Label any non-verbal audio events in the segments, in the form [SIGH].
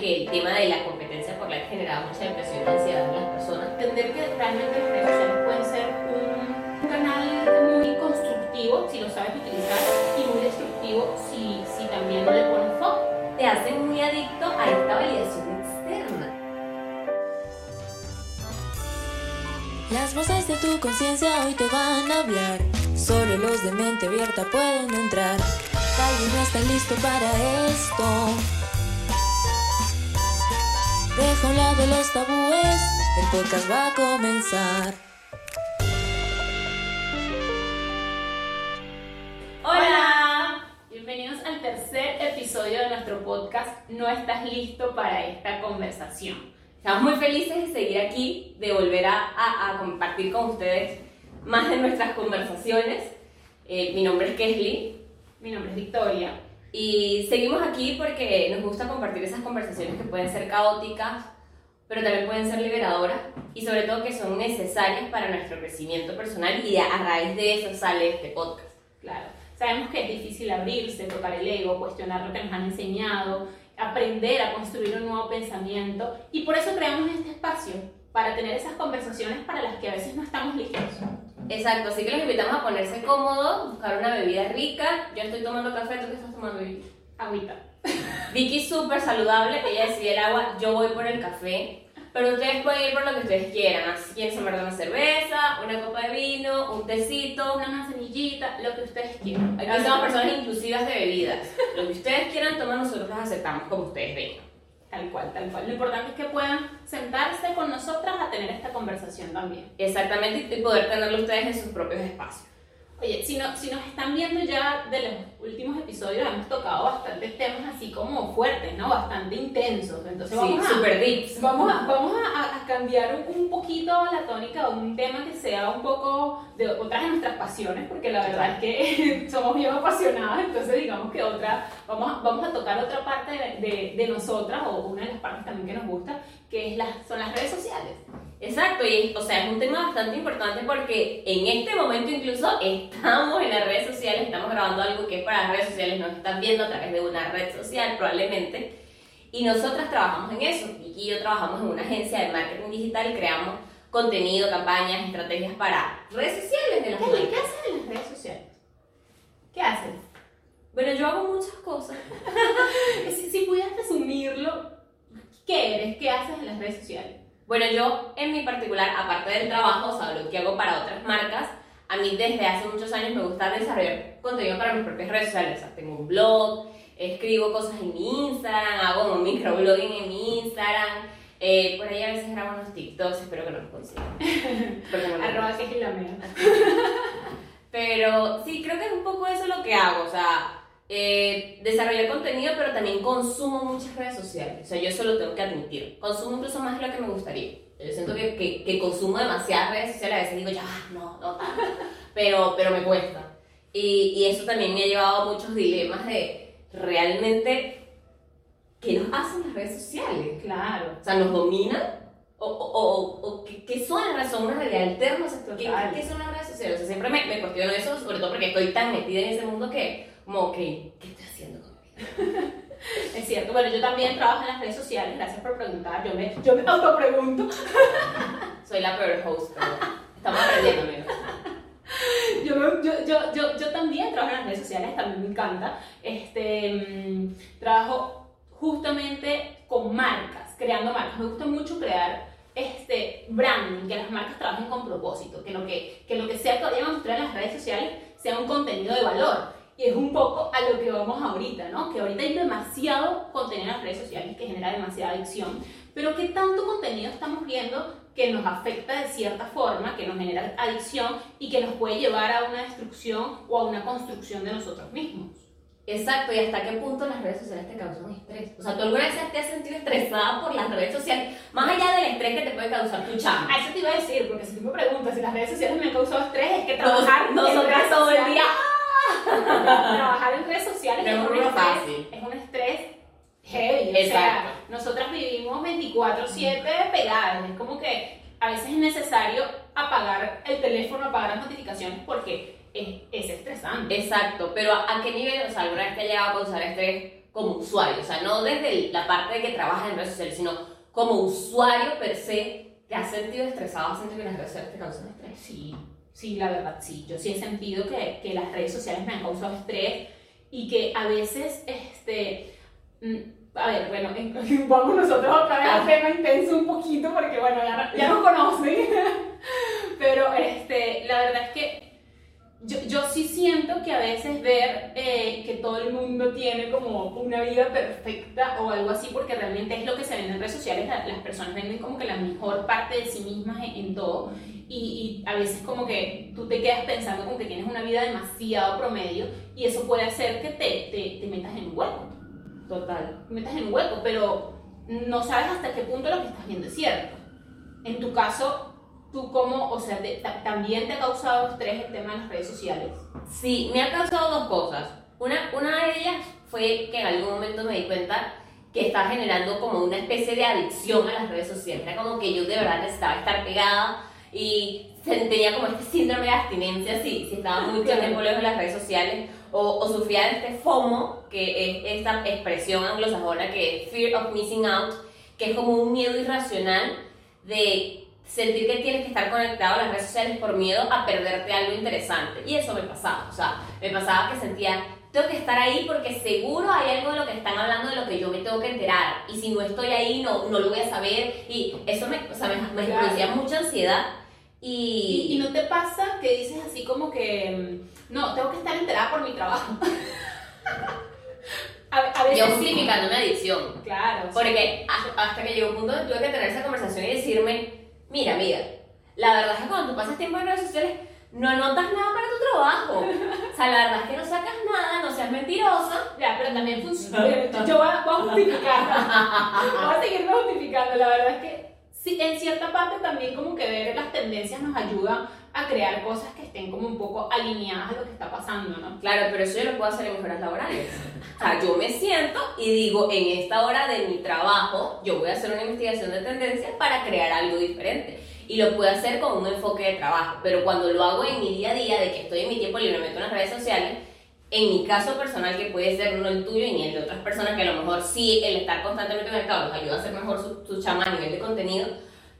que el tema de la competencia por like generaba mucha depresión y ansiedad en las personas. Entender que realmente las redes sociales pueden ser un canal muy constructivo si lo sabes utilizar y muy destructivo si, si también no le pones foco. Te hacen muy adicto a esta validación externa. Las voces de tu conciencia hoy te van a hablar. Solo los de mente abierta pueden entrar. Tal vez listos para esto. Deja a un lado los tabúes, el podcast va a comenzar. Hola, bienvenidos al tercer episodio de nuestro podcast No estás listo para esta conversación. Estamos muy felices de seguir aquí, de volver a, a- a compartir con ustedes más de nuestras conversaciones. Eh, mi nombre es Kesli Mi nombre es Victoria. Y seguimos aquí porque nos gusta compartir esas conversaciones que pueden ser caóticas, pero también pueden ser liberadoras y sobre todo que son necesarias para nuestro crecimiento personal y a, raíz de eso sale este podcast. Claro, sabemos que es difícil abrirse, tocar el ego, cuestionar lo que nos han enseñado, aprender a construir un nuevo pensamiento y por eso creamos este espacio para tener esas conversaciones para las que a veces no estamos listos. Exacto, así que los invitamos a ponerse cómodos, buscar una bebida rica. Yo estoy tomando café, ¿tú qué estás tomando, Vicky? Agüita. Vicky súper saludable, ella decide el agua, yo voy por el café. Pero ustedes pueden ir por lo que ustedes quieran. Así quieren tomar una cerveza, una copa de vino, un tecito. Una manzanillita, lo que ustedes quieran. Aquí somos personas inclusivas de bebidas. Lo que ustedes quieran tomar, nosotros las aceptamos como ustedes vengan. Tal cual, tal cual. Lo importante es que puedan sentarse con nosotras a tener esta conversación también. Exactamente, y poder tenerlo ustedes en sus propios espacios. Oye, si, no, si nos están viendo ya de los últimos episodios, hemos tocado bastantes temas así como fuertes, ¿no? Bastante intensos. Entonces Sí, vamos a... super deeps. Vamos a, vamos a, a cambiar un, un poquito la tónica, un tema que sea un poco de otras de nuestras pasiones, porque la verdad es que [LAUGHS] somos bien apasionadas, entonces digamos que otra, vamos a, vamos a tocar otra parte de, de, de nosotras, o una de las partes también que nos gusta, que es las, son las redes sociales. Exacto, y o sea, es un tema bastante importante porque en este momento incluso estamos en las redes sociales, estamos grabando algo que es para las redes sociales, nos están viendo a través de una red social probablemente, y nosotras trabajamos en eso. Vicky y yo trabajamos en una agencia de marketing digital creamos contenido, campañas, estrategias para redes sociales de las ¿qué marcas. haces en las redes sociales? ¿Qué haces? Bueno, yo hago muchas cosas. [LAUGHS] Si, si pudieras resumirlo, ¿qué eres? ¿Qué haces en las redes sociales? Bueno, yo en mi particular, aparte del trabajo, o sea, lo que hago para otras marcas, a mí desde hace muchos años me gusta desarrollar contenido para mis propias redes sociales. O sea, tengo un blog, escribo cosas en mi Instagram, hago un microblogging en mi Instagram. eh, por ahí a veces grabo unos TikToks, espero que no los consigan. [LAUGHS] No Arroba que es la. [LAUGHS] Pero sí, creo que es un poco eso lo que hago, o sea, eh, desarrollar contenido, pero también consumo muchas redes sociales. O sea, yo eso lo tengo que admitir. Consumo incluso más de lo que me gustaría. Yo siento que, que, que consumo demasiadas redes sociales, a veces digo, ya, no, no tanto, pero, pero me cuesta. Y, y eso también me ha llevado a muchos dilemas de realmente, ¿qué nos hacen las redes sociales? Claro. O sea, ¿nos dominan? ¿O, o, o, o qué, son las redes? ¿Son una realidad alterna? ¿qué, qué son las redes sociales? O sea, siempre me, me cuestiono eso, sobre todo porque estoy tan metida en ese mundo que, como, ok, ¿qué estoy haciendo con mi vida? [LAUGHS] Es cierto. Bueno, yo también trabajo en las redes sociales. Gracias por preguntar. Yo me, yo me autopregunto. [LAUGHS] Soy la peor host, pero estamos aprendiendo, amigos. [LAUGHS] Yo, yo, yo, yo, yo también trabajo en las redes sociales. También me encanta. Este, mm, trabajo justamente con marcas, creando marcas. Me gusta mucho crear este branding, que las marcas trabajen con propósito, que lo que, que lo que sea que vayan a mostrar en las redes sociales sea un contenido de valor. Y es un poco a lo que vamos ahorita, ¿no? Que ahorita hay demasiado contenido en las redes sociales que genera demasiada adicción, pero ¿qué tanto contenido estamos viendo que nos afecta de cierta forma, que nos genera adicción y que nos puede llevar a una destrucción o a una construcción de nosotros mismos? Exacto, y hasta qué punto las redes sociales te causan estrés. O sea, ¿tú alguna vez te has sentido estresada por las redes sociales? Más allá del estrés que te puede causar tu chamba. A eso te iba a decir, porque si tú me preguntas si las redes sociales me han causado estrés, es que trabajar en Nosotras todo el día. Trabajar en redes sociales es es un, estrés, fácil. es un estrés heavy. O sea, nosotras vivimos 24-7 pegadas. Es como que a veces es necesario apagar el teléfono, apagar las notificaciones porque es, es estresante. Exacto, pero ¿a, a qué nivel? O sea, ¿alguna vez te ha llegado a causar estrés como usuario, o sea, no desde la parte de que trabajas en redes sociales, sino como usuario per se, ¿te has sentido estresado? ¿Has sentido que las redes sociales te causan estrés? Sí, sí, la verdad, sí. Yo sí he sentido que, que las redes sociales me han causado estrés y que a veces, este, mm, a ver, bueno, en- [LAUGHS] vamos nosotros otra vez al tema intenso un poquito porque, bueno, ya, ya nos conocen. [LAUGHS] Pero, este, la verdad es que yo, yo sí siento que a veces ver eh, que todo el mundo tiene como una vida perfecta o algo así, porque realmente es lo que se vende en redes sociales, la- las personas venden como que la mejor parte de sí mismas en, en todo y, y a veces como que tú te quedas pensando como que tienes una vida demasiado promedio y eso puede hacer que te, te, te metas en un hueco, Total. te metas en un hueco, pero no sabes hasta qué punto lo que estás viendo es cierto. En tu caso, tú cómo, o sea, te- ta- también te ha causado estrés el tema de las redes sociales. Sí, me ha causado dos cosas. Una, una de ellas fue que en algún momento me di cuenta que estaba generando como una especie de adicción a las redes sociales. Era como que yo de verdad necesitaba estar pegada y tenía como este síndrome de abstinencia si, si estaba mucho tiempo lejos de las redes sociales o, o sufría de este FOMO, que es esta expresión anglosajona que es Fear of Missing Out, que es como un miedo irracional de sentir que tienes que estar conectado a las redes sociales por miedo a perderte algo interesante. Y eso me pasaba, o sea, me pasaba que sentía, tengo que estar ahí porque seguro hay algo de lo que están hablando de lo que yo me tengo que enterar. Y si no estoy ahí, no, no lo voy a saber. Y eso me, o sea, me, me producía mucha ansiedad. Y, y no te pasa que dices así como que, mm, no, tengo que estar enterada por mi trabajo. [LAUGHS] a, a veces yo justificando mi adicción. Claro. Porque hasta, hasta que llegó un punto tuve que tener esa conversación y decirme, mira, amiga, la verdad es que cuando tú pasas tiempo en redes sociales, no anotas nada para tu trabajo. O sea, la verdad es que no sacas nada, no seas mentirosa. Ya, pero también funciona. Yo voy a, voy a justificar. voy a seguirme justificando. La verdad es que sí, en cierta parte también como que ver las tendencias nos ayuda a crear cosas que estén como un poco alineadas a lo que está pasando, ¿no? Claro, pero eso yo lo puedo hacer en horas laborales. O sea, yo me siento y digo, en esta hora de mi trabajo, yo voy a hacer una investigación de tendencias para crear algo diferente. Y lo puedo hacer con un enfoque de trabajo. Pero cuando lo hago en mi día a día, de que estoy en mi tiempo libre, me meto en las redes sociales, en mi caso personal, que puede ser no el tuyo y ni el de otras personas, que a lo mejor sí el estar constantemente conectado nos ayuda a hacer mejor su, su chama a nivel de contenido,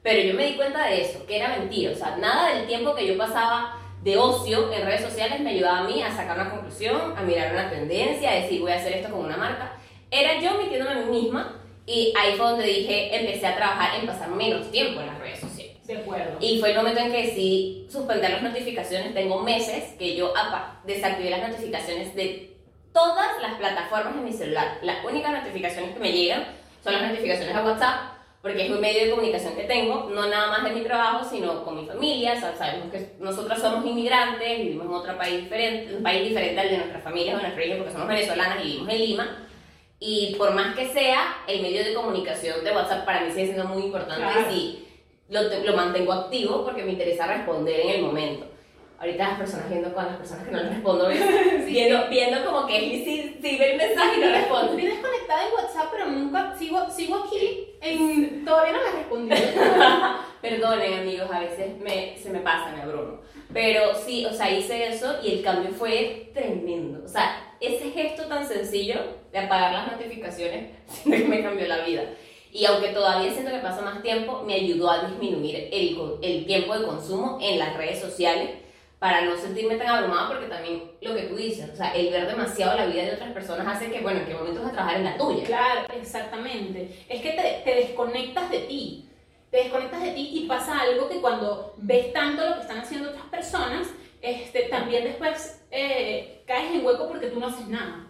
pero yo me di cuenta de eso, que era mentira. O sea, nada del tiempo que yo pasaba de ocio en redes sociales me ayudaba a mí a sacar una conclusión, a mirar una tendencia, a decir voy a hacer esto como una marca. Era yo metiéndome a mí misma y ahí fue donde dije, empecé a trabajar en pasar menos tiempo en las redes sociales. De acuerdo. Y fue el momento en que decidí suspender las notificaciones. Tengo meses que yo apa- desactivé las notificaciones de todas las plataformas de mi celular. Las únicas notificaciones que me llegan son las notificaciones a WhatsApp, porque es un medio de comunicación que tengo, no nada más de mi trabajo, sino con mi familia. O sea, sabemos que nosotros somos inmigrantes, vivimos en otro país diferente, un país diferente al de nuestras familias o nuestra región, porque somos venezolanas y vivimos en Lima. Y por más que sea, el medio de comunicación de WhatsApp para mí sigue siendo muy importante. Claro. Y lo, lo mantengo activo porque me interesa responder en el momento. Ahorita las personas viendo con las personas que no les respondo, [LAUGHS] ¿ves? viendo, viendo como que si, si ve el mensaje y no respondo. Vienes conectada en WhatsApp, pero nunca sigo, sigo aquí. En, todavía no me has respondido. [LAUGHS] Perdonen amigos, a veces me, se me pasa, me abrumo. Pero sí, o sea, hice eso y el cambio fue tremendo. O sea, ese gesto tan sencillo de apagar las notificaciones, [LAUGHS] me cambió la vida. Y aunque todavía siento que pasa más tiempo, me ayudó a disminuir el, el tiempo de consumo en las redes sociales para no sentirme tan abrumada porque también lo que tú dices, o sea, el ver demasiado la vida de otras personas hace que, bueno, en qué momento vas a trabajar en la tuya. Claro, exactamente. Es que te, te desconectas de ti. Te desconectas de ti y pasa algo que cuando ves tanto lo que están haciendo otras personas, este, también después eh, caes en hueco porque tú no haces nada.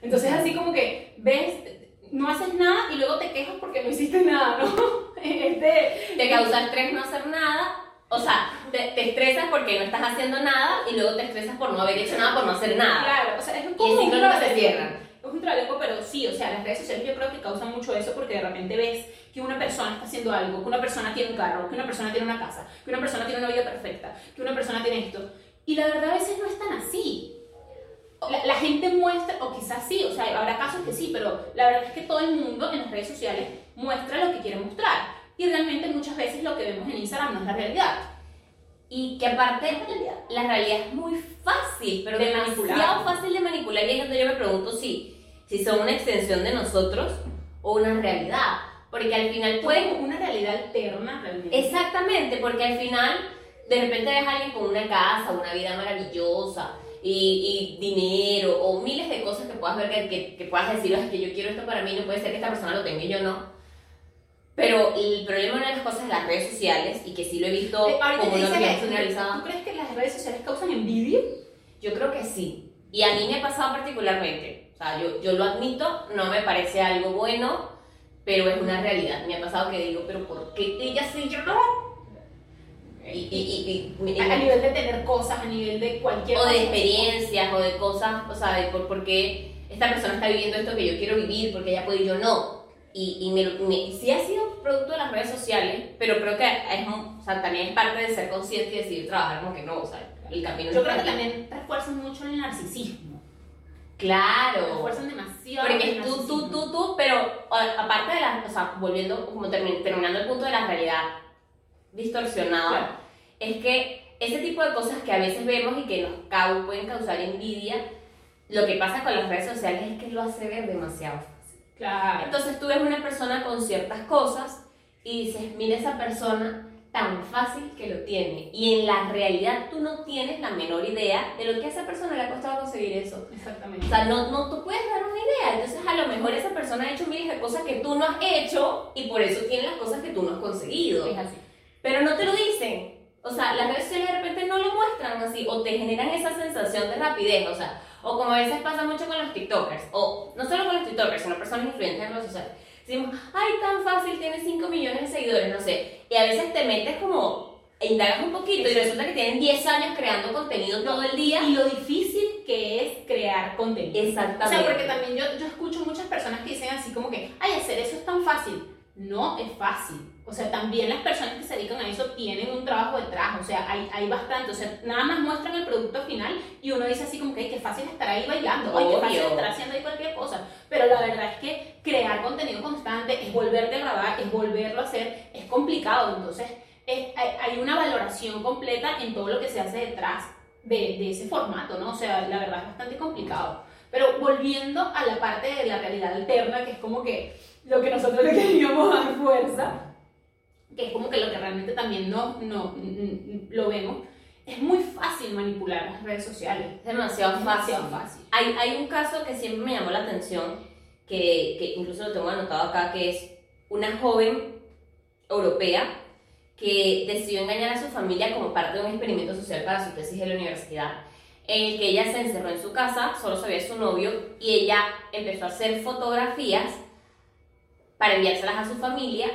Entonces así como que ves, no haces nada y luego te quejas porque no hiciste nada, ¿no? [LAUGHS] Este, te causa estrés no hacer nada, o sea, te, te estresas porque no estás haciendo nada y luego te estresas por no haber hecho nada, por no hacer nada. Claro, o sea, es Y como el un ciclo nunca se cierra. Es un trabalenguo, pero sí, o sea, las redes sociales yo creo que causan mucho eso porque de repente ves que una persona está haciendo algo, que una persona tiene un carro, que una persona tiene una casa, que una persona tiene una vida perfecta, que una persona tiene esto. Y la verdad a veces no es tan así. La, la gente muestra, o quizás sí, o sea, habrá casos que sí, pero la verdad es que todo el mundo en las redes sociales muestra lo que quiere mostrar. Y realmente muchas veces lo que vemos en Instagram no es la realidad. Y que aparte, la realidad es muy fácil, pero De demasiado manipular. fácil de manipular. Y es donde yo me pregunto si, si son una extensión de nosotros o una realidad. Porque al final pueden... Una realidad alterna realmente. Exactamente, porque al final de repente ves a alguien con una casa, una vida maravillosa y, y dinero o miles de cosas que puedas ver que, que, que puedas decir, "Ay, es que yo quiero esto para mí, no puede ser que esta persona lo tenga y yo no. Pero el problema una de las cosas de las redes sociales, y que sí lo he visto Eh, como una generalizada, ¿Tú crees que las redes sociales causan envidia? yo creo que sí. Y a mí me ha pasado particularmente. O sea, yo, yo lo admito, no me parece algo bueno, pero es una realidad. Me ha pasado que digo, pero ¿por qué ella sí yo no? Y, y, y- A, nivel de tener cosas, a nivel de cualquier o de experiencias, o de cosas, o sea, de por, por qué esta persona está viviendo esto que yo quiero vivir, porque ella puede y yo no. Y, y me, me- sí ha sido producto de las redes sociales, pero creo que es, o sea, también es parte de ser consciente y decidir trabajar como que no, o sea, el camino Yo creo que también refuerzan mucho el narcisismo. Claro. Refuerzan demasiado. Porque es tú, tú, tú, tú, pero aparte de la, o sea, volviendo, como termi- terminando el punto de la realidad distorsionada, Claro. es que ese tipo de cosas que a veces vemos y que nos pueden causar envidia, lo que pasa con las redes sociales es que lo hace ver demasiado fácil. Claro. Entonces tú ves una persona con ciertas cosas y dices, mira esa persona tan fácil que lo tiene. Y en la realidad tú no tienes la menor idea de lo que a esa persona le ha costado conseguir eso. Exactamente. O sea, no, no tú puedes dar una idea. Entonces, a lo mejor esa persona ha hecho miles de cosas que tú no has hecho y por eso tiene las cosas que tú no has conseguido. es así. Pero no te lo dicen. O sea, las redes sociales de repente no lo muestran así o te generan esa sensación de rapidez. O sea, o como a veces pasa mucho con los TikTokers, o no solo con los TikTokers, sino personas influyentes en redes sociales. Decimos, ay, tan fácil, tiene 5 millones de seguidores, no sé. Y a veces te metes como, e indagas un poquito y resulta que tienen 10 años creando contenido todo el día. Y lo difícil que es crear contenido. O Exactamente. sea, porque también yo, yo escucho muchas personas que dicen así como que, ay, hacer eso es tan fácil. No es fácil. O sea, también las personas que se dedican a eso tienen un trabajo detrás. O sea, hay, hay bastante. O sea, nada más muestran el producto final y uno dice así como que, ay, qué fácil estar ahí bailando. Ay, qué fácil estar haciendo ahí cualquier cosa. Pero la verdad es que crear contenido constante es volverte a grabar, es volverlo a hacer, es complicado. Entonces, es- hay, hay una valoración completa en todo lo que se hace detrás de, de ese formato, ¿no? O sea, la verdad es bastante complicado. Pero volviendo a la parte de la realidad alterna, que es como que lo que nosotros le queríamos dar fuerza, que es como que lo que realmente también no, no, mm, lo vemos, es muy fácil manipular las redes sociales. Es demasiado Es fácil. demasiado fácil. Hay, hay un caso que siempre me llamó la atención, que, que incluso lo tengo anotado acá, que es una joven europea que decidió engañar a su familia como parte de un experimento social para su tesis de la universidad, en el que ella se encerró en su casa, solo sabía su novio, y ella empezó a hacer fotografías para enviárselas a su familia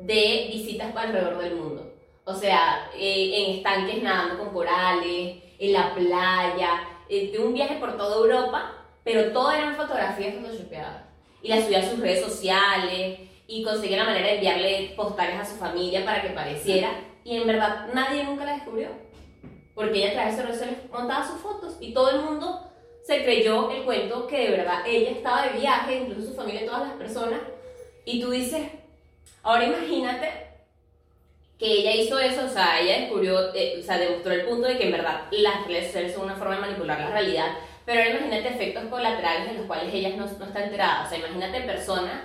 de visitas alrededor del mundo. O sea, eh, en estanques nadando con corales, en la playa, eh, de un viaje por toda Europa, pero todo eran fotografías photoshopeadas. Y las subía a sus redes sociales y conseguía la manera de enviarle postales a su familia para que pareciera. Y en verdad nadie nunca la descubrió. Porque ella a través de sus redes sociales montaba sus fotos y todo el mundo se creyó el cuento que de verdad ella estaba de viaje, incluso su familia, todas las personas. Y tú dices, ahora imagínate que ella hizo eso, o sea, ella descubrió, eh, o sea, demostró el punto de que en verdad las redes sociales son una forma de manipular la realidad, pero ahora imagínate efectos colaterales de los cuales ella no, no está enterada, o sea, imagínate personas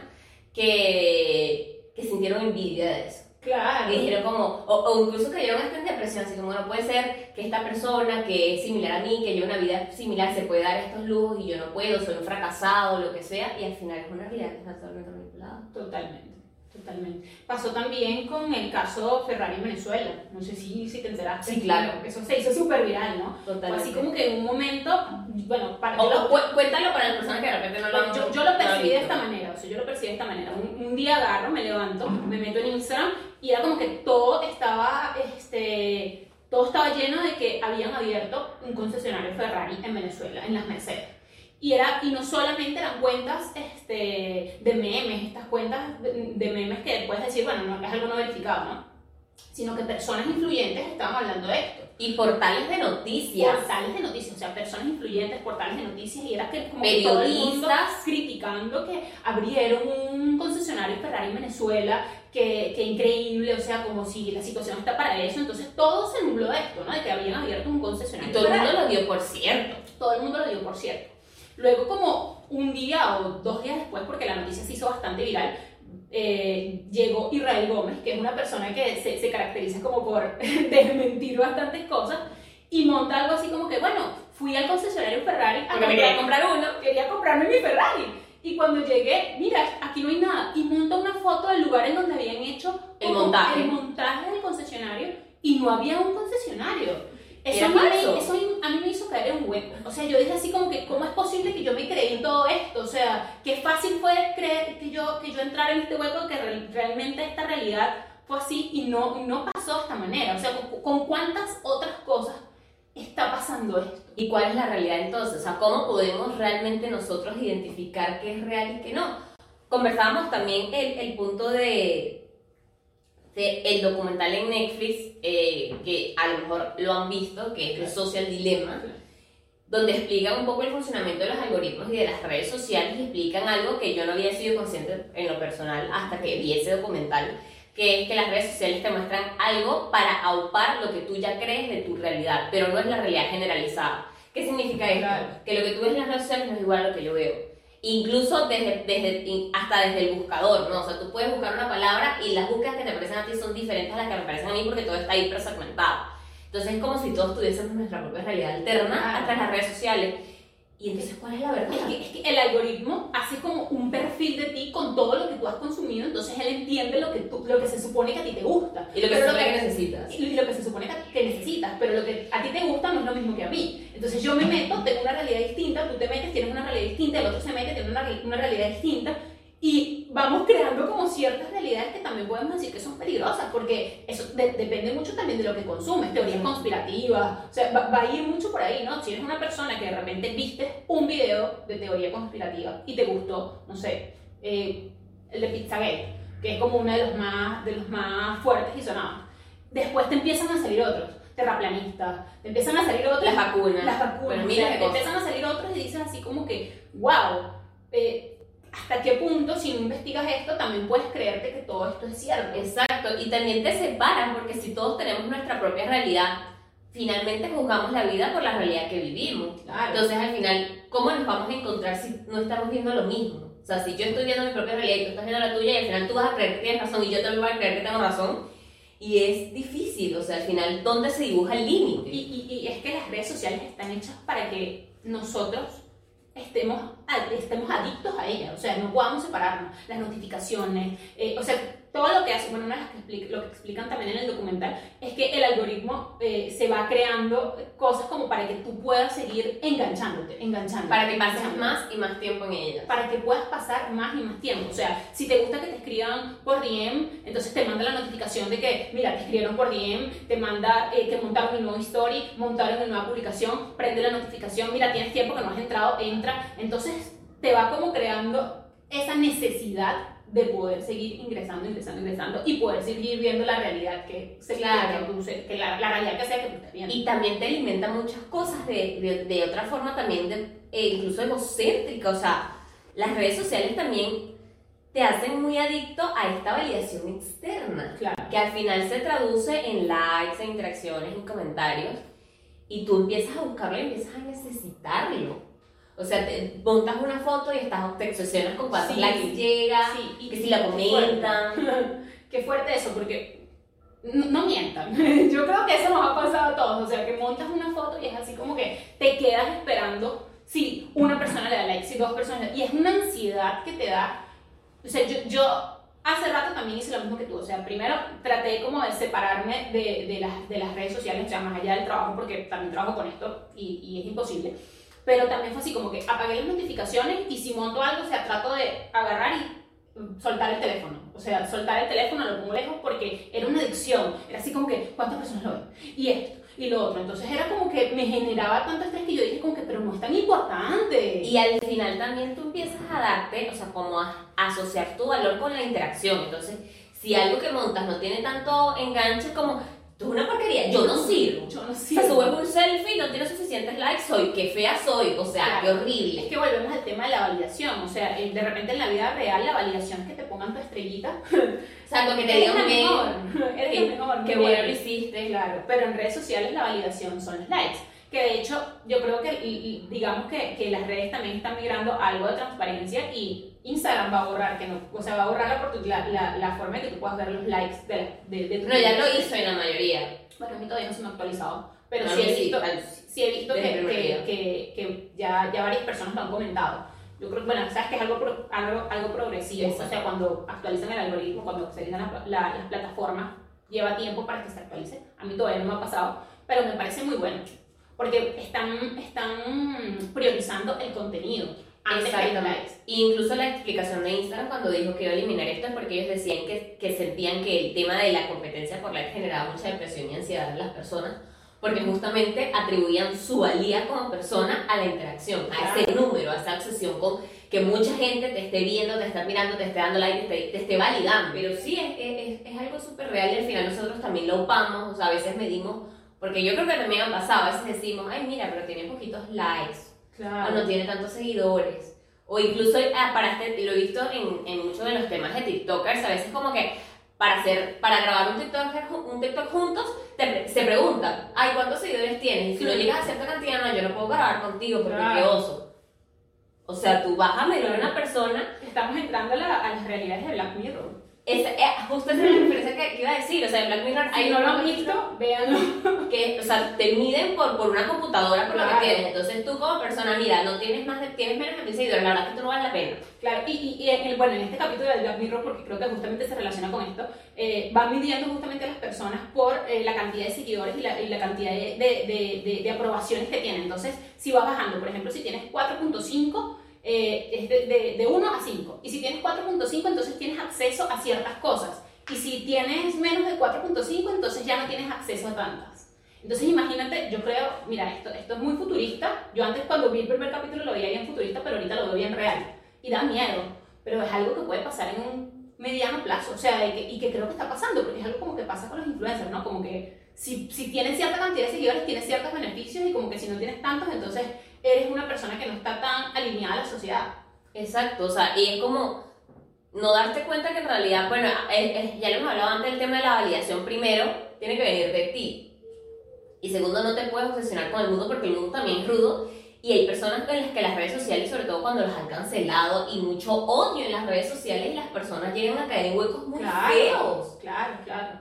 que, que sintieron envidia de eso. Claro. Y dijeron como, o, o incluso cayeron hasta en depresión, así como no puede ser que esta persona que es similar a mí, que lleva una vida similar, se puede dar estos lujos y yo no puedo, soy un fracasado, lo que sea, y al final es una realidad que está totalmente. Totalmente, totalmente. Pasó también con el caso Ferrari en Venezuela. No sé si, si te enteraste. Sí, claro. Eso se hizo súper viral, ¿no? Totalmente. así como que en un momento, bueno, para O, lo- cuéntalo para las personas que de repente no lo han yo, yo lo percibí de esta manera, o sea, yo lo percibí de esta manera. Un, un día agarro, me levanto, me meto en Instagram y era como que todo estaba, este, todo estaba lleno de que habían abierto un concesionario Ferrari en Venezuela, en las Mercedes. Y, era, y no solamente eran cuentas este, de memes, estas cuentas de, de memes que puedes decir, bueno, no, es algo no verificado, ¿no? Sino que personas influyentes estaban hablando de esto. Y portales de noticias. Portales de noticias, o sea, personas influyentes, portales de noticias, y era que como que todo el mundo Periodistas. criticando que abrieron un concesionario Ferrari en Venezuela, que, que increíble, o sea, como si la situación está para eso, entonces todo se nubló de esto, ¿no? De que habían abierto un Y concesionario todo el Ferrari. mundo lo dio por cierto. Todo el mundo lo dio, por cierto. Luego, como un día o dos días después, porque la noticia se hizo bastante viral, eh, llegó Israel Gómez, que es una persona que se, se caracteriza como por [LAUGHS] desmentir bastantes cosas, y monta algo así como que, bueno, fui al concesionario Ferrari a me quería comprar uno. quería comprarme mi Ferrari. Y cuando llegué, mira, aquí no hay nada. Y monta una foto del lugar en donde habían hecho El montaje. el montaje del concesionario y no había un concesionario. Eso, a mí, me, eso a mí me hizo caer en un hueco. O sea, yo dije así como que, ¿cómo es posible que yo me creí en todo esto? O sea, qué fácil fue creer que yo, que yo entrara en este hueco, que re- realmente esta realidad fue así y no, no pasó de esta manera. O sea, ¿con, con cuántas otras cosas está pasando esto? ¿Y cuál es la realidad entonces? O sea, ¿cómo podemos realmente nosotros identificar qué es real y qué no? Conversábamos también el, el punto de el documental en Netflix, eh, que a lo mejor lo han visto, que es The Social Dilemma, donde explican un poco el funcionamiento de los algoritmos y de las redes sociales y explican algo que yo no había sido consciente en lo personal hasta que vi ese documental, que es que las redes sociales te muestran algo para aupar lo que tú ya crees de tu realidad, pero no es la realidad generalizada. ¿Qué significa esto? Que lo que tú ves en las redes sociales no es igual a lo que yo veo. Incluso desde, desde, hasta desde el buscador, ¿no? O sea, tú puedes buscar una palabra y las búsquedas que te aparecen a ti son diferentes a las que me aparecen a mí porque todo está hiper segmentado. Entonces es como si todos tuviésemos nuestra propia realidad alterna Claro. hasta las redes sociales. Y entonces, ¿cuál es la verdad? Es que, es que el algoritmo hace como un perfil de ti con todo lo que tú has consumido, entonces él entiende lo que, tú, lo que se supone que a ti te gusta. Y lo que Pero se supone que necesitas. Y lo que se supone que, que necesitas, pero lo que a ti te gusta no es lo mismo que a mí. Entonces yo me meto, tengo una realidad distinta, tú te metes, tienes una realidad distinta, el otro se mete, tiene una, una realidad distinta. Y vamos creando como ciertas realidades que también podemos decir que son peligrosas, porque eso de- depende mucho también de lo que consumes, teorías conspirativas, o sea, va, va a ir mucho por ahí, ¿no? Si eres una persona que de repente viste un video de teoría conspirativa y te gustó, no sé, eh, el de Pizzagate, que es como uno de los más, de los más fuertes y sonados, después te empiezan a salir otros, terraplanistas, te empiezan a salir otros Las vacunas. las vacunas. Bueno, o miles sea, de te empiezan a salir otros y dices así como que, wow, eh, ¿hasta qué punto si no investigas esto también puedes creerte que todo esto es cierto? Exacto, y también te separan porque si todos tenemos nuestra propia realidad, finalmente juzgamos la vida por la realidad que vivimos. Claro. Entonces, al final, ¿cómo nos vamos a encontrar si no estamos viendo lo mismo? O sea, si yo estoy viendo mi propia realidad y tú estás viendo la tuya, y al final tú vas a creer que tienes razón y yo también voy a creer que tengo razón. Y es difícil, o sea, al final, ¿dónde se dibuja el límite? Y, y- y es que las redes sociales están hechas para que nosotros estemos, estemos adictos a ellas, o sea, no podamos separarnos. Las notificaciones, eh, o sea, todo lo que hacen, bueno, una de las que explica- lo que explican también en el documental es que el algoritmo eh, se va creando cosas como para que tú puedas seguir enganchándote, enganchándote. Para que pases más y más tiempo en ella. para que puedas pasar más y más tiempo. O sea, si te gusta que te escriban por DM, entonces te manda la notificación de que, mira, te escribieron por DM, te manda eh, que montaron un nuevo story, montaron una nueva publicación, prende la notificación, mira, tienes tiempo que no has entrado, entra. Entonces te va como creando esa necesidad de poder seguir ingresando, ingresando, ingresando y poder seguir viendo la realidad que, se, Claro. que, tú que la, la realidad que sea que tú estés viendo. Y también te alimenta muchas cosas de, de, de otra forma también, de, e incluso egocéntrica. O sea, las redes sociales también te hacen muy adicto a esta validación externa. Claro. Que al final se traduce en likes, en interacciones, en comentarios. Y tú empiezas a buscarlo y empiezas a necesitarlo. O sea, te montas una foto y estás, te obsesionas con cuántos Sí, likes llega, Sí, y que si la comentan. [LAUGHS] Qué fuerte eso, porque no, no mientan. [LAUGHS] Yo creo que eso nos ha pasado a todos. O sea, que montas una foto y es así como que te quedas esperando si una persona le da like, si dos personas. Y es una ansiedad que te da. O sea, yo, yo hace rato también hice lo mismo que tú. O sea, primero traté como de separarme de, de, las, de las redes sociales, o sea, más allá del trabajo, porque también trabajo con esto y, y es imposible. Pero también fue así como que apagué las notificaciones y si monto algo, o sea, trato de agarrar y mm, soltar el teléfono. O sea, soltar el teléfono, lo pongo lejos porque era una adicción. Era así como que, ¿cuántas personas lo ven? Y esto, y lo otro. Entonces era como que me generaba tanto estrés que yo dije como que, pero no es tan importante. Y al final también tú empiezas a darte, o sea, como a asociar tu valor con la interacción. Entonces, si algo que montas no tiene tanto enganche como, tú es una porquería, yo no sirvo. Yo no sirvo. sea, subes un selfie y no tiene suficientes likes, soy, qué fea soy, o sea, Claro. qué Es horrible. que volvemos al tema de la validación. O sea, eh, de repente en la vida real la validación es que te pongan tu estrellita. O sea, con que te digan mejor. [LAUGHS] Eres que- la mejor. qué bueno lo hiciste. Claro, pero en redes sociales la validación son los likes. que de hecho yo creo que, y- y digamos que, que las redes también están migrando algo de transparencia y Instagram va a borrar, que no, o sea, va a borrar la, la, la, forma de que tú puedas ver los likes de, de, de tu No, ya lo hizo en la mayoría. Bueno, a mí todavía no se me ha actualizado, pero No, sí he sí, visto, al- sí he visto que, que, que, que ya, ya varias personas lo han comentado. Yo creo que, bueno, sabes que es algo, pro- algo, algo progresivo, Exacto. o sea, cuando actualizan el algoritmo, cuando actualizan la- las plataformas, lleva tiempo para que se actualice. A mí todavía no me ha pasado, pero me parece muy bueno, porque están, están priorizando el contenido antes Exactamente. likes. Incluso la explicación de Instagram cuando dijo que iba a eliminar esto es porque ellos decían que, que sentían que el tema de la competencia por like generaba mucha depresión y ansiedad en las personas porque justamente atribuían su valía como persona a la interacción, a ese número, a esa obsesión con que mucha gente te esté viendo, te esté mirando, te esté dando like, te, te esté validando. Pero sí, es, es, es algo súper real y al final nosotros también lo upamos, o sea, a veces medimos, porque yo creo que también han pasado, a veces decimos, ay mira, pero tiene poquitos likes, o no tiene tantos seguidores. O incluso ah, para este, lo he visto en, en muchos de los temas de TikTokers, a veces como que para hacer, para grabar un TikTok, un TikTok juntos, te se preguntan, ay, ¿cuántos seguidores tienes? Y si no llegas a cierta cantidad, no, yo no puedo grabar contigo porque Claro. qué oso. O sea, tú vas a medir a una persona, Estamos entrando a, la- a las realidades de Black Mirror. Esa, eh, justo esa es la referencia que, iba a decir, o sea, en Black Mirror hay Si no lo han visto, véanlo. [LAUGHS] que, o sea, te miden por, por una computadora, por lo Claro. que tienes. Entonces tú como persona, mira, no tienes más de, tienes menos de mil seguidores, la verdad es que tú no vale la pena. Claro, y, y, y el- bueno, en este capítulo de Black Mirror, porque creo que justamente se relaciona con esto, eh, van midiendo justamente a las personas por eh, la cantidad de seguidores y la, y la cantidad de, de, de, de- de aprobaciones que tienen. Entonces, si vas bajando, por ejemplo, si tienes 4.5, eh, es de, de, de 1 a 5. Y si tienes 4.5, entonces tienes acceso a ciertas cosas. Y si tienes menos de 4.5, entonces ya no tienes acceso a tantas. Entonces imagínate, yo creo, mira, esto, esto es muy futurista. Yo antes cuando vi el primer capítulo lo veía bien futurista, pero ahorita lo veo bien real. Y da miedo, pero es algo que puede pasar en un mediano plazo. O sea, de que- y que creo que está pasando, porque es algo como que pasa con los influencers, ¿no? Como que si, si tienes cierta cantidad de seguidores, tienes ciertos beneficios y como que si no tienes tantos, entonces eres una persona que no está tan alineada a la sociedad. Exacto, o sea, y es como no darte cuenta que en realidad, bueno, es- es- ya lo hemos hablado antes del tema de la validación, primero, tiene que venir de ti. Y segundo, no te puedes obsesionar con el mundo porque el mundo también es rudo. Y hay personas con las que las redes sociales, sobre todo cuando las han cancelado y mucho odio en las redes sociales, las personas llegan a caer en huecos muy feos. Claro, claro.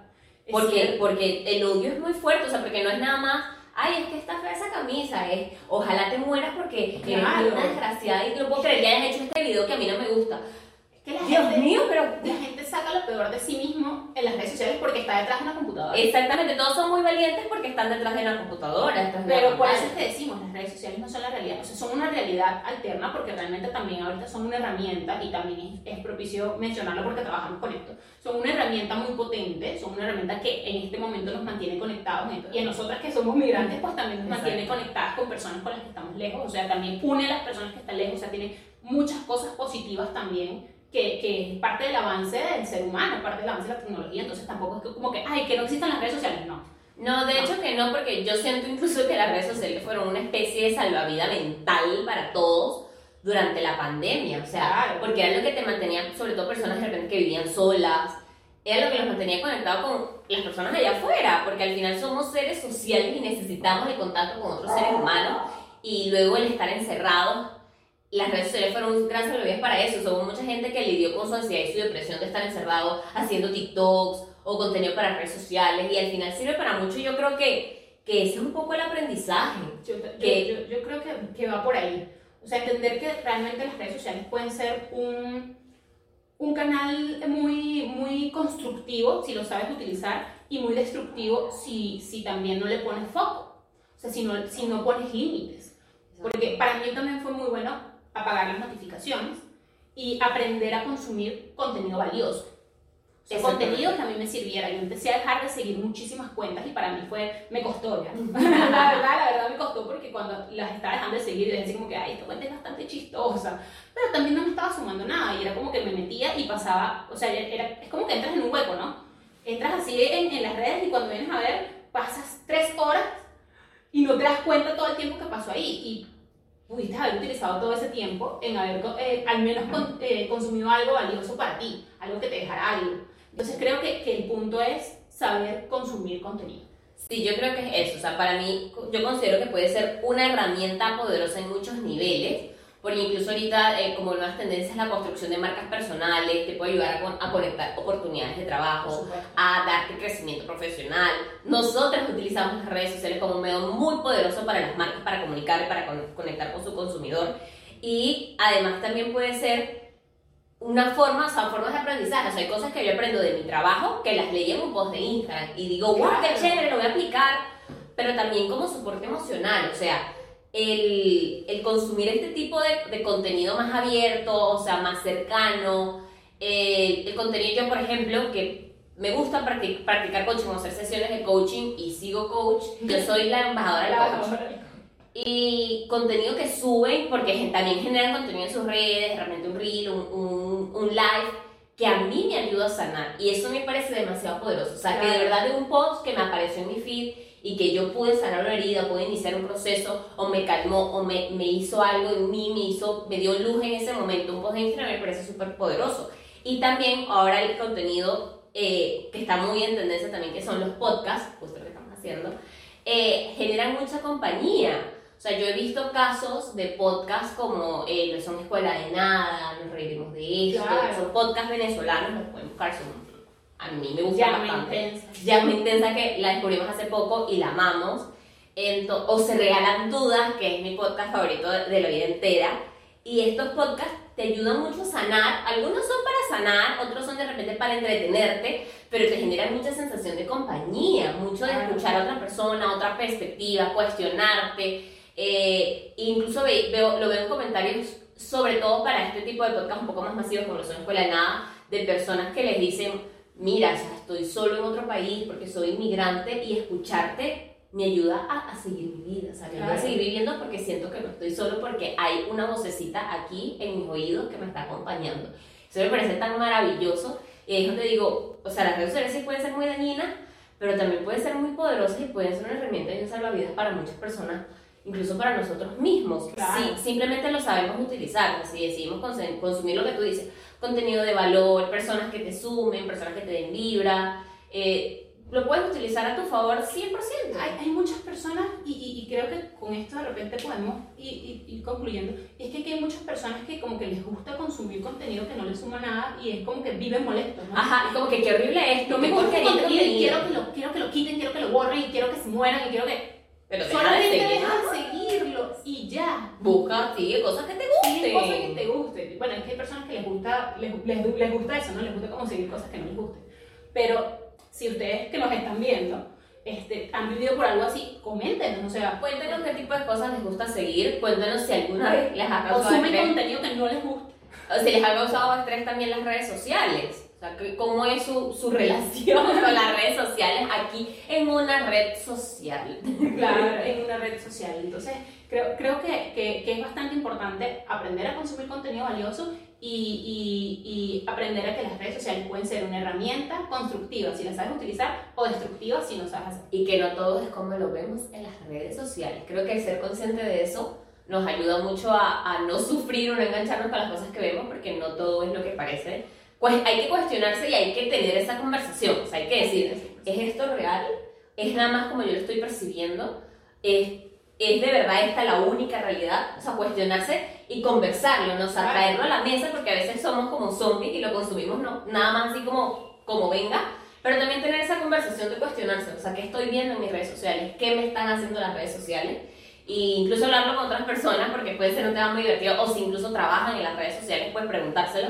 Porque, porque el odio es muy fuerte, o sea, porque no es nada más, ay, es que está fea esa camisa, es, ojalá te mueras porque eres Claro. una desgraciada y no puedo creer que hayas hecho este video que a mí no me gusta. Que la Dios gente, mío, pero... la gente saca lo peor de sí mismo en las redes sociales porque está detrás de una computadora. Exactamente, todos son muy valientes porque están detrás de una computadora. Pero por eso que decimos, las redes sociales no son la realidad, o sea, son una realidad alterna porque realmente también ahorita son una herramienta y también es, es propicio mencionarlo porque trabajamos con esto. Son una herramienta muy potente, son una herramienta que en este momento nos mantiene conectados y a nosotras que somos migrantes pues también nos mantiene conectadas con personas con las que estamos lejos, o sea, también une a las personas que están lejos, o sea, tiene muchas cosas positivas también que, que es parte del avance del ser humano, parte del avance de la tecnología, entonces tampoco es que como que, ay, que no existan las redes sociales, no. No, de No. hecho que no, porque yo siento incluso que las redes sociales fueron una especie de salvavidas mental para todos durante la pandemia. O sea, Claro. porque era lo que te mantenía, sobre todo personas de repente que vivían solas, era lo que los mantenía conectados con las personas allá afuera, porque al final somos seres sociales y necesitamos el contacto con otros seres humanos y luego el estar encerrados. Las redes sociales fueron un gran salvavidas para eso. Hubo mucha gente que lidió con su ansiedad y su depresión de estar encerrado haciendo TikToks o contenido para redes sociales y al final sirve para mucho. Yo creo que, que ese es un poco el aprendizaje. Yo, yo- Que- yo- yo creo que, que va por ahí. O sea, entender que realmente las redes sociales pueden ser un, un canal muy, muy constructivo si lo sabes utilizar y muy destructivo si, si también no le pones foco. O sea, si no, si no pones límites. Porque para mí también fue muy bueno apagar las notificaciones y aprender a consumir contenido valioso. Exactamente. contenido que a mí me sirviera. Yo empecé a dejar de seguir muchísimas cuentas y para mí fue, me costó ya. [LAUGHS] la verdad, la verdad me costó porque cuando las estaba dejando de seguir, yo decía como que, ay, esta cuenta es bastante chistosa. Pero también no me estaba sumando nada y era como que me metía y pasaba, o sea, era, es como que entras en un hueco, ¿no? Entras así en, en las redes y cuando vienes a ver, pasas tres horas y no te das cuenta todo el tiempo que pasó ahí. Y pudiste haber utilizado todo ese tiempo en haber eh, al menos con- eh, consumido algo valioso para ti, algo que te dejara algo. Entonces creo que, que el punto es saber consumir contenido. Sí, yo creo que es eso. O sea, para mí, yo considero que puede ser una herramienta poderosa en muchos niveles. Porque incluso ahorita, eh, como nuevas tendencias, la construcción de marcas personales te puede ayudar a, con- a conectar oportunidades de trabajo, a darte crecimiento profesional. Nosotros utilizamos las redes sociales como un medio muy poderoso para las marcas, para comunicar y para con- conectar con su consumidor. Y además también puede ser una forma, o sea, formas de aprendizaje. O sea, hay cosas que yo aprendo de mi trabajo que las leí en un post de Instagram y digo, wow, qué chévere, lo voy a aplicar. Pero también como soporte emocional, o sea, el, el consumir este tipo de, de contenido más abierto, o sea, más cercano. El, el contenido, yo por ejemplo, que me gusta practic- practicar coaching hacer sesiones de coaching y sigo coach, yo [LAUGHS] soy la embajadora del coach. Y contenido que suben, porque también generan contenido en sus redes, de repente un reel, un, un, un live, que a mí me ayuda a sanar. Y eso me parece demasiado poderoso. O sea, que de verdad de un post que me apareció en mi feed y que yo pude sanar una herida, pude iniciar un proceso, o me calmó, o me, me hizo algo en mí, me, hizo, me dio luz en ese momento. Un post Instagram me parece súper poderoso. Y también ahora el contenido eh, que está muy en tendencia también, que son los podcasts, justo lo que estamos haciendo, eh, generan mucha compañía. O sea, yo he visto casos de podcasts como eh, son Escuela de Nada, Nos Reiremos de Esto, Claro. son podcasts venezolanos, los pueden buscar, son, a mí me gustan Llama bastante. intensa. Llama Intensa que la descubrimos hace poco y la amamos. Ento- o Se Regalan Dudas, que es mi podcast favorito de, de la vida entera. Y estos podcasts te ayudan mucho a sanar. Algunos son para sanar, otros son de repente para entretenerte, pero te generan mucha sensación de compañía, mucho de escuchar a otra persona, otra perspectiva, cuestionarte. Eh, incluso ve- veo, lo veo en comentarios, sobre todo para este tipo de podcast un poco más masivos, como lo son Escuela de Nada, de personas que les dicen, mira, o sea, estoy solo en otro país porque soy inmigrante y escucharte me ayuda a, a seguir mi vida, o sea, me ayuda a seguir viviendo porque siento que no estoy solo porque hay una vocecita aquí en mis oídos que me está acompañando. Eso me parece tan maravilloso y ahí es donde digo, o sea, las redes sociales sí pueden ser muy dañinas, pero también pueden ser muy poderosas y pueden ser una herramienta y un salvavidas para muchas personas, incluso para nosotros mismos. Claro. Sí, simplemente lo sabemos utilizar, si decidimos consum- consumir lo que tú dices, contenido de valor, personas que te sumen, personas que te den vibra, eh, lo puedes utilizar a tu favor 100%. Hay, hay muchas personas, y, y- y creo que con esto de repente podemos ir, ir- ir concluyendo, es que aquí hay muchas personas que como que les gusta consumir contenido que no les suma nada y es como que viven molestos, ¿no? Ajá, como que qué horrible esto, No me gusta contenido y quiero que, lo, quiero que lo quiten, quiero que lo borren y quiero que se mueran y quiero que... Pero Solamente deja de seguirlo y ya. Busca, sigue cosas que te Sigue cosas que gusten. te gusten. Bueno, es que hay personas que les gusta, les, les, les gusta eso, ¿no? Les gusta como seguir cosas que no les gusten. Pero si ustedes que nos están viendo este, han vivido por algo así, coméntenos, o sea, Cuéntenos qué tipo de cosas les gusta seguir, cuéntenos si alguna vez les ha causado estrés, contenido que no les gusta. o si les ha causado estrés también las redes sociales. Sea, cómo es su, su [LAUGHS] relación con las redes sociales aquí en una red social. Claro, [LAUGHS] en una red social. Entonces, creo, creo que, que, que es bastante importante aprender a consumir contenido valioso y, y, y aprender a que las redes sociales pueden ser una herramienta constructiva si la sabes utilizar o destructiva si no sabes hacer. Y que no todo es como lo vemos en las redes sociales. Creo que el ser consciente de eso nos ayuda mucho a, a no sufrir o no engancharnos con las cosas que vemos porque no todo es lo que parece. Pues hay que cuestionarse y hay que tener esa conversación. O sea, hay que decir, ¿es esto real? ¿Es nada más como yo lo estoy percibiendo? ¿Es, es de verdad esta la única realidad? O sea, cuestionarse y conversarlo, ¿no? O sea, traerlo a la mesa porque a veces somos como zombies y lo consumimos no, nada más así como, como venga. Pero también tener esa conversación de cuestionarse, o sea, ¿qué estoy viendo en mis redes sociales? ¿Qué me están haciendo las redes sociales? Y incluso hablarlo con otras personas porque puede ser un tema muy divertido o si incluso trabajan en las redes sociales, puedes preguntárselo.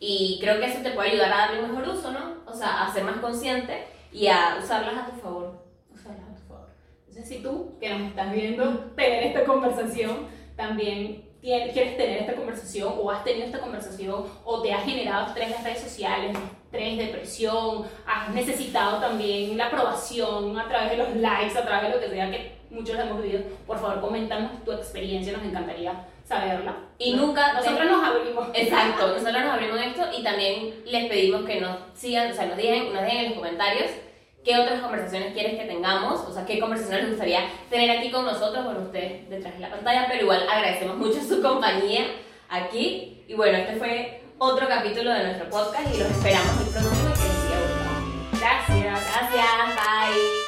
Y creo que eso te puede ayudar a darle un mejor uso, ¿no? O sea, a ser más consciente y a usarlas a tu favor. Usarlas a tu favor. Entonces, si tú, que nos estás viendo tener esta conversación, también tien- quieres tener esta conversación o has tenido esta conversación o te ha generado estrés en las redes sociales, estrés, depresión, has necesitado también la aprobación a través de los likes, a través de lo que sea que muchos hemos vivido, por favor, coméntanos tu experiencia, nos encantaría saberla. Y no. nunca... Nosotros nos abrimos. Exacto, nosotros nos abrimos esto y también les pedimos que nos sigan, o sea, nos digan, nos dejen en los comentarios qué otras conversaciones quieres que tengamos, o sea, qué conversaciones les gustaría tener aquí con nosotros, con ustedes detrás de la pantalla, pero igual agradecemos mucho su compañía aquí. Y bueno, este fue otro capítulo de nuestro podcast y los esperamos el próximo y que les siga gustando. Gracias. Gracias, bye.